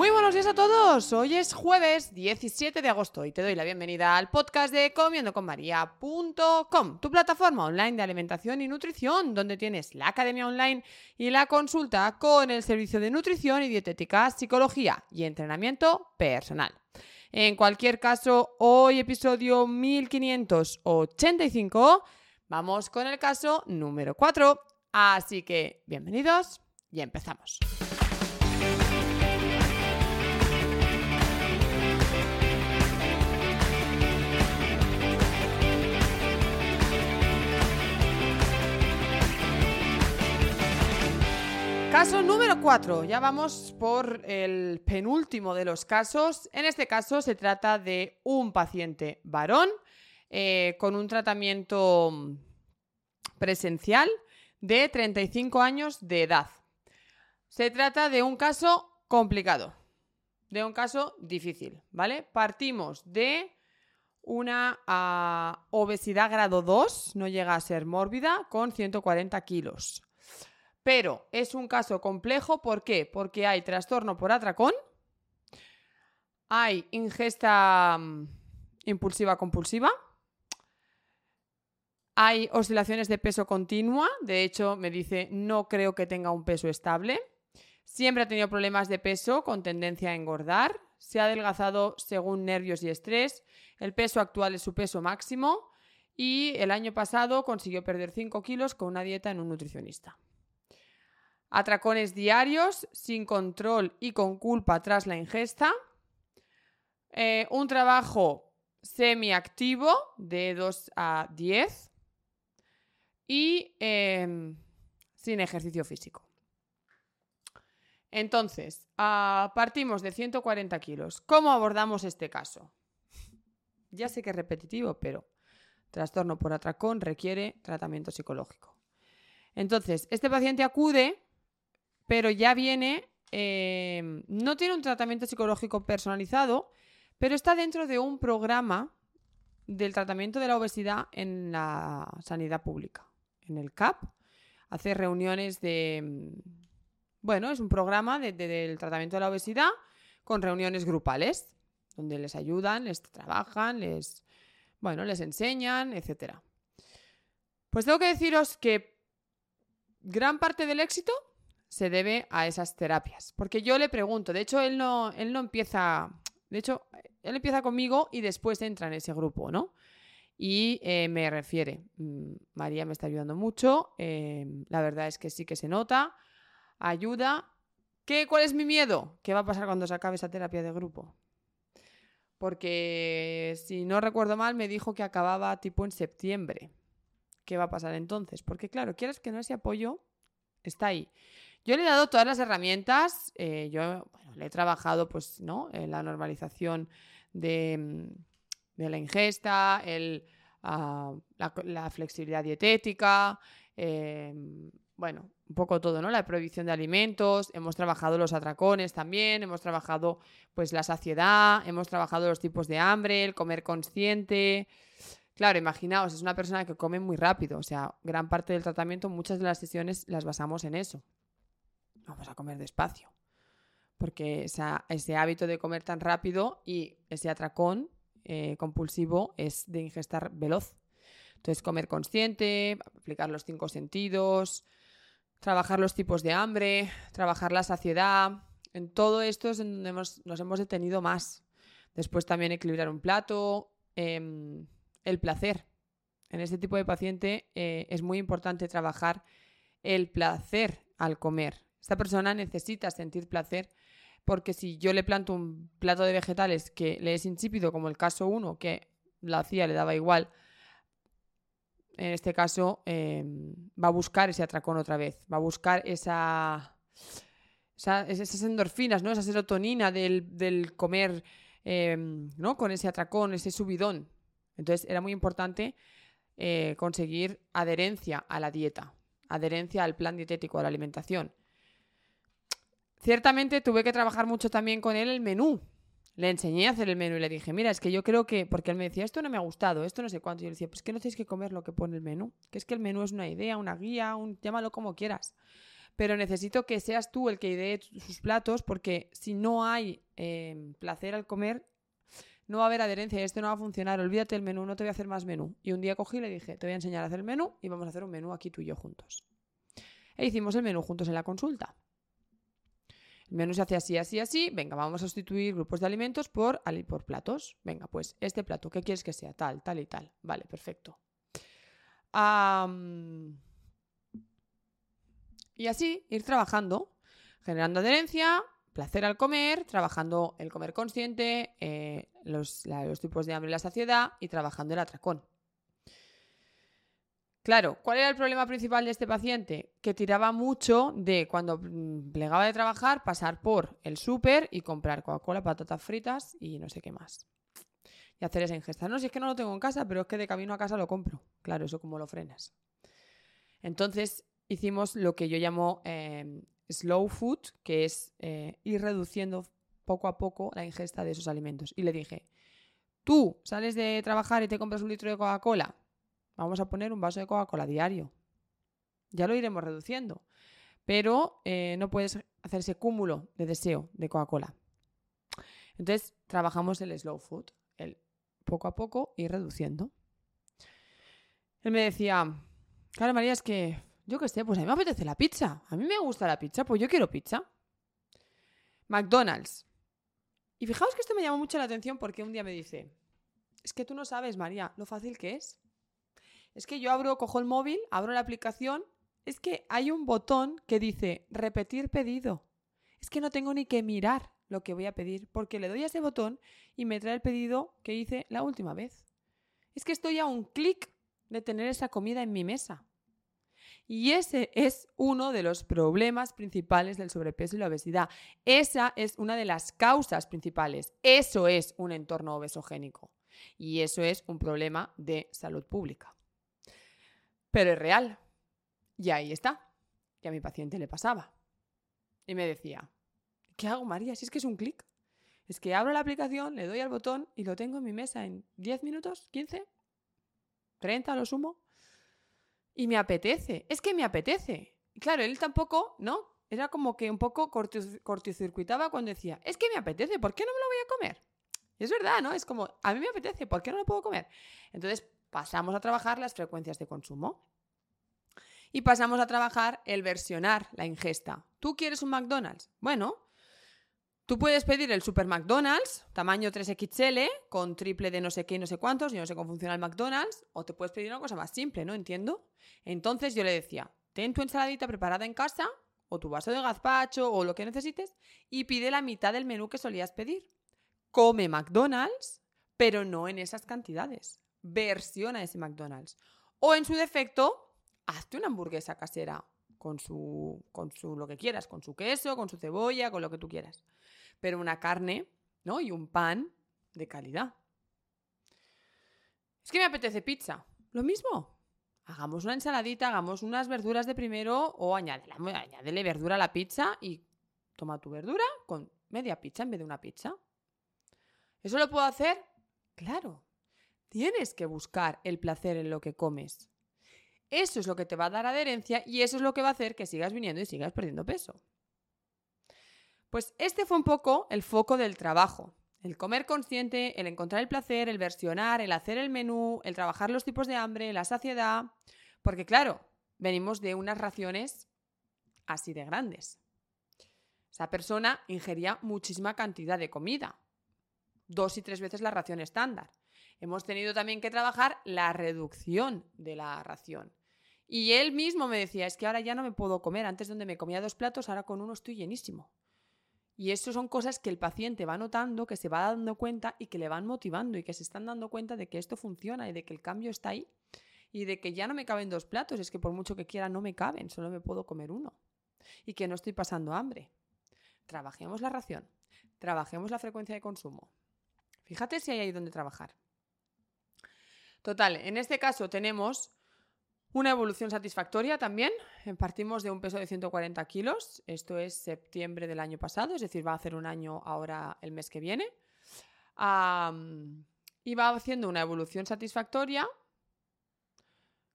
Muy buenos días a todos. Hoy es jueves 17 de agosto y te doy la bienvenida al podcast de comiendoconmaria.com, tu plataforma online de alimentación y nutrición, donde tienes la academia online y la consulta con el servicio de nutrición y dietética, psicología y entrenamiento personal. En cualquier caso, hoy episodio 1585, vamos con el caso número 4. Así que, bienvenidos y empezamos. Caso número 4. Ya vamos por el penúltimo de los casos. En este caso se trata de un paciente varón eh, con un tratamiento presencial de 35 años de edad. Se trata de un caso complicado, de un caso difícil, ¿vale? Partimos de una ah, obesidad grado 2, no llega a ser mórbida, con 140 kilos. Pero es un caso complejo, ¿por qué? Porque hay trastorno por atracón, hay ingesta mm, impulsiva compulsiva, hay oscilaciones de peso continua, de hecho me dice no creo que tenga un peso estable, siempre ha tenido problemas de peso con tendencia a engordar, se ha adelgazado según nervios y estrés, el peso actual es su peso máximo y el año pasado consiguió perder 5 kilos con una dieta en un nutricionista. Atracones diarios, sin control y con culpa tras la ingesta. Eh, un trabajo semiactivo de 2 a 10. Y eh, sin ejercicio físico. Entonces, ah, partimos de 140 kilos. ¿Cómo abordamos este caso? Ya sé que es repetitivo, pero trastorno por atracón requiere tratamiento psicológico. Entonces, este paciente acude pero ya viene, eh, no tiene un tratamiento psicológico personalizado, pero está dentro de un programa del tratamiento de la obesidad en la sanidad pública, en el CAP. Hace reuniones de... Bueno, es un programa del tratamiento de la obesidad con reuniones grupales, donde les ayudan, les trabajan, les, bueno, les enseñan, etc. Pues tengo que deciros que gran parte del éxito se debe a esas terapias. Porque yo le pregunto, de hecho, él no, él no empieza, de hecho, él empieza conmigo y después entra en ese grupo, ¿no? Y eh, me refiere, mm, María me está ayudando mucho, eh, la verdad es que sí que se nota, ayuda. ¿Qué, ¿Cuál es mi miedo? ¿Qué va a pasar cuando se acabe esa terapia de grupo? Porque si no recuerdo mal, me dijo que acababa tipo en septiembre. ¿Qué va a pasar entonces? Porque claro, quieres que no ese apoyo está ahí. Yo le he dado todas las herramientas, eh, yo le he trabajado pues, ¿no? en la normalización de, mm, la ingesta, ah, la, flexibilidad dietética, em, bueno, un poco todo, ¿no? La prohibición de alimentos, hemos trabajado los atracones también, hemos trabajado pues la saciedad, hemos trabajado los tipos de hambre, el comer consciente. Claro, imaginaos, es una persona que come muy rápido, o sea, gran parte del tratamiento, muchas de las sesiones las basamos en eso vamos a comer despacio. Porque ese hábito de comer tan rápido y ese atracón eh, compulsivo es de ingestar veloz. Entonces, comer consciente, aplicar los cinco sentidos, trabajar los tipos de hambre, trabajar la saciedad. En todo esto es en donde nos hemos detenido más. Después también equilibrar un plato, em, el placer. En este tipo de paciente eh, es muy importante trabajar el placer al comer. Esta persona necesita sentir placer porque si yo le planto un plato de vegetales que le es insípido, como el caso 1, que la hacía, le daba igual, en este caso em, va a buscar ese atracón otra vez, va a buscar esa, esas endorfinas, ¿no? esa serotonina del, comer em, ¿no? con ese atracón, ese subidón. Entonces era muy importante eh, conseguir adherencia a la dieta, adherencia al plan dietético, a la alimentación. Ciertamente tuve que trabajar mucho también con él el menú. Le enseñé a hacer el menú y le dije, mira, es que yo creo que, porque él me decía, esto no me ha gustado, esto no sé cuánto. Y yo le decía, pues que no tienes que comer lo que pone el menú, que es que el menú es una idea, una guía, un, llámalo como quieras. Pero necesito que seas tú el que idee sus platos, porque si no hay em, placer al comer, no va a haber adherencia esto no va a funcionar. Olvídate del menú, no te voy a hacer más menú. Y un día cogí y le dije, te voy a enseñar a hacer el menú y vamos a hacer un menú aquí tú y yo juntos. E hicimos el menú juntos en la consulta. El menú se hace así, así, así. Venga, vamos a sustituir grupos de alimentos por, por platos. Venga, pues este plato, ¿qué quieres que sea? Tal, tal y tal. Vale, perfecto. y así ir trabajando, generando adherencia, placer al comer, trabajando el comer consciente, eh, los, los tipos de hambre y la saciedad y trabajando el atracón. Claro, ¿cuál era el problema principal de este paciente? Que tiraba mucho de cuando plegaba de trabajar, pasar por el súper y comprar Coca-Cola, patatas fritas y no sé qué más. Y hacer esa ingesta. No, si es que no lo tengo en casa, pero es que de camino a casa lo compro. Claro, eso como lo frenas. Entonces hicimos lo que yo llamo em, slow food, que es eh, ir reduciendo poco a poco la ingesta de esos alimentos. Y le dije, tú sales de trabajar y te compras un litro de Coca-Cola Vamos a poner un vaso de Coca-Cola diario. Ya lo iremos reduciendo. Pero eh, no puedes hacer ese cúmulo de deseo de Coca-Cola. Entonces, trabajamos el slow food, el poco a poco ir reduciendo. Él me decía, claro, María, es que yo qué sé, pues a mí me apetece la pizza. A mí me gusta la pizza, pues yo quiero pizza. McDonald's. Y fijaos que esto me llamó mucho la atención porque un día me dice, es que tú no sabes, María, lo fácil que es. Es que yo abro, cojo el móvil, abro la aplicación, es que hay un botón que dice repetir pedido. Es que no tengo ni que mirar lo que voy a pedir, porque le doy a ese botón y me trae el pedido que hice la última vez. Es que estoy a un clic de tener esa comida en mi mesa. Y ese es uno de los problemas principales del sobrepeso y la obesidad. Esa es una de las causas principales. Eso es un entorno obesogénico. Y eso es un problema de salud pública pero es real. Y ahí está. Y a mi paciente le pasaba. Y me decía, ¿qué hago, María? Si es que es un clic. Es que abro la aplicación, le doy al botón y lo tengo en mi mesa en 10 minutos, 15, 30 a lo sumo. Y me apetece. Es que me apetece. Claro, él tampoco, ¿no? Era como que un poco cortocircuitaba cuando decía, es que me apetece, ¿por qué no me lo voy a comer? Y es verdad, ¿no? Es como, a mí me apetece, ¿por qué no lo puedo comer? Entonces, pasamos a trabajar las frecuencias de consumo. Y pasamos a trabajar el versionar la ingesta. ¿Tú quieres un McDonald's? Bueno, tú puedes pedir el Super McDonald's, tamaño 3XL, con triple de no sé qué no sé cuántos, yo no sé cómo funciona el McDonald's, o te puedes pedir una cosa más simple, ¿no? Entiendo. Entonces yo le decía, ten tu ensaladita preparada en casa, o tu vaso de gazpacho, o lo que necesites, y pide la mitad del menú que solías pedir. Come McDonald's, pero no en esas cantidades versión a ese McDonald's. O en su defecto, hazte una hamburguesa casera con su, con su lo que quieras, con su queso, con su cebolla, con lo que tú quieras. Pero una carne, ¿no? Y un pan de calidad. Es que me apetece pizza. Lo mismo. Hagamos una ensaladita, hagamos unas verduras de primero o añádele, añádele verdura a la pizza y toma tu verdura con media pizza en vez de una pizza. ¿Eso lo puedo hacer? Claro. Tienes que buscar el placer en lo que comes. Eso es lo que te va a dar adherencia y eso es lo que va a hacer que sigas viniendo y sigas perdiendo peso. Pues este fue un poco el foco del trabajo. El comer consciente, el encontrar el placer, el versionar, el hacer el menú, el trabajar los tipos de hambre, la saciedad. Porque claro, venimos de unas raciones así de grandes. Esa persona ingería muchísima cantidad de comida, dos y tres veces la ración estándar. Hemos tenido también que trabajar la reducción de la ración. Y él mismo me decía, es que ahora ya no me puedo comer, antes donde me comía dos platos, ahora con uno estoy llenísimo. Y eso son cosas que el paciente va notando, que se va dando cuenta y que le van motivando y que se están dando cuenta de que esto funciona y de que el cambio está ahí y de que ya no me caben dos platos, es que por mucho que quiera no me caben, solo me puedo comer uno. Y que no estoy pasando hambre. Trabajemos la ración, trabajemos la frecuencia de consumo. Fíjate si hay ahí donde trabajar. Total, en este caso tenemos una evolución satisfactoria también. Partimos de un peso de 140 kilos. Esto es septiembre del año pasado, es decir, va a hacer un año ahora el mes que viene. y va haciendo una evolución satisfactoria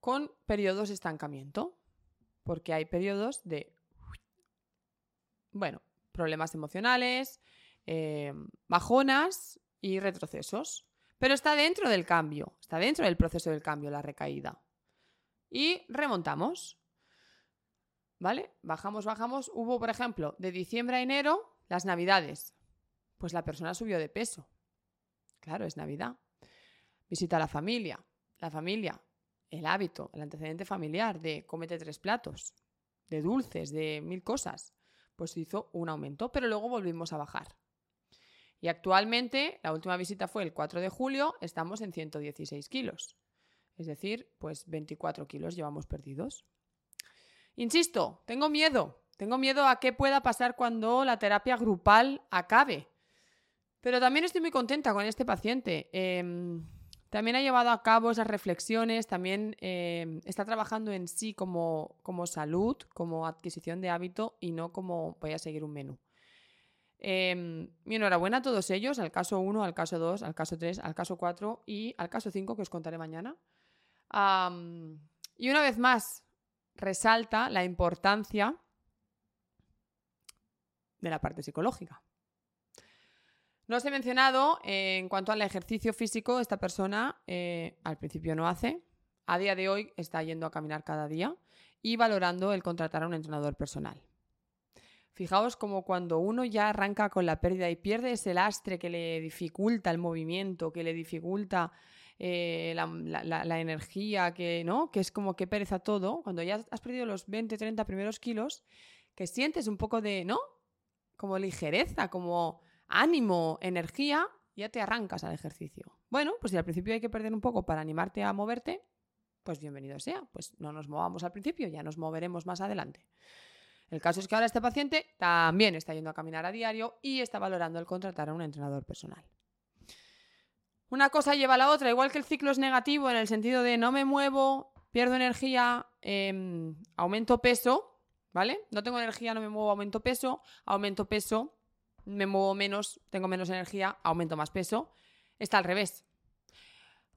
con periodos de estancamiento. Porque hay periodos de, bueno, problemas emocionales, eh, bajonas y retrocesos. Pero está dentro del cambio, está dentro del proceso del cambio, la recaída y remontamos. ¿Vale? Bajamos, bajamos. Hubo, por ejemplo, de diciembre a enero, las navidades. Pues la persona subió de peso. Claro, es Navidad. Visita a la familia. La familia, el hábito, el antecedente familiar de cómete tres platos, de dulces, de mil cosas. Pues hizo un aumento, pero luego volvimos a bajar. Y actualmente, la última visita fue el 4 de julio, estamos en 116 kilos. Es decir, pues 24 kilos llevamos perdidos. Insisto, tengo miedo. Tengo miedo a qué pueda pasar cuando la terapia grupal acabe. Pero también estoy muy contenta con este paciente. Em, también ha llevado a cabo esas reflexiones, también em, está trabajando en sí como, como, salud, como adquisición de hábito y no como voy a seguir un menú. Eh, mi enhorabuena a todos ellos, al caso 1, al caso 2, al caso 3, al caso 4 y al caso 5 que os contaré mañana y una vez más, resalta la importancia de la parte psicológica. No os he mencionado, eh, en cuanto al ejercicio físico, esta persona eh, al principio no hace, a día de hoy está yendo a caminar cada día y valorando el contratar a un entrenador personal. Fijaos como cuando uno ya arranca con la pérdida y pierde ese lastre que le dificulta el movimiento, que le dificulta eh, la, energía, que, ¿no? que es como que pereza todo, cuando ya has perdido los 20, 30 primeros kilos, que sientes un poco de, ¿no? Como ligereza, como ánimo, energía, ya te arrancas al ejercicio. Bueno, pues si al principio hay que perder un poco para animarte a moverte, pues bienvenido sea. Pues no nos movamos al principio, ya nos moveremos más adelante. El caso es que ahora este paciente también está yendo a caminar a diario y está valorando el contratar a un entrenador personal. Una cosa lleva a la otra, igual que el ciclo es negativo en el sentido de no me muevo, pierdo energía, em, aumento peso, ¿vale? No tengo energía, no me muevo, aumento peso, aumento peso, me muevo menos, tengo menos energía, aumento más peso. Está al revés.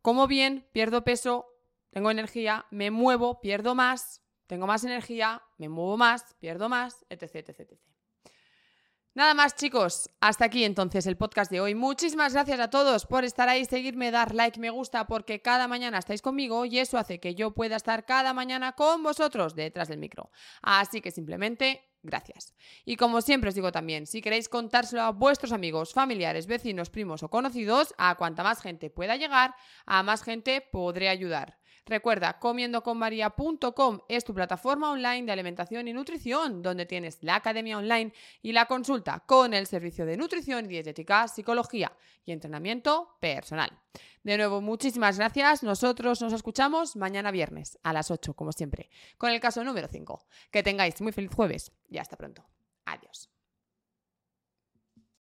Como bien, pierdo peso, tengo energía, me muevo, pierdo más, tengo más energía, me muevo más, pierdo más, etc, etc, etc. Nada más chicos, hasta aquí entonces el podcast de hoy. Muchísimas gracias a todos por estar ahí, seguirme, dar like, me gusta, porque cada mañana estáis conmigo y eso hace que yo pueda estar cada mañana con vosotros detrás del micro. Así que simplemente gracias. Y como siempre os digo también, si queréis contárselo a vuestros amigos, familiares, vecinos, primos o conocidos, a cuanta más gente pueda llegar, a más gente podré ayudar. Recuerda, comiendoconmaria.com es tu plataforma online de alimentación y nutrición, donde tienes la academia online y la consulta con el servicio de nutrición y dietética, psicología y entrenamiento personal. De nuevo, muchísimas gracias. Nosotros nos escuchamos mañana viernes a las 8, como siempre, con el caso número 5. Que tengáis muy feliz jueves y hasta pronto.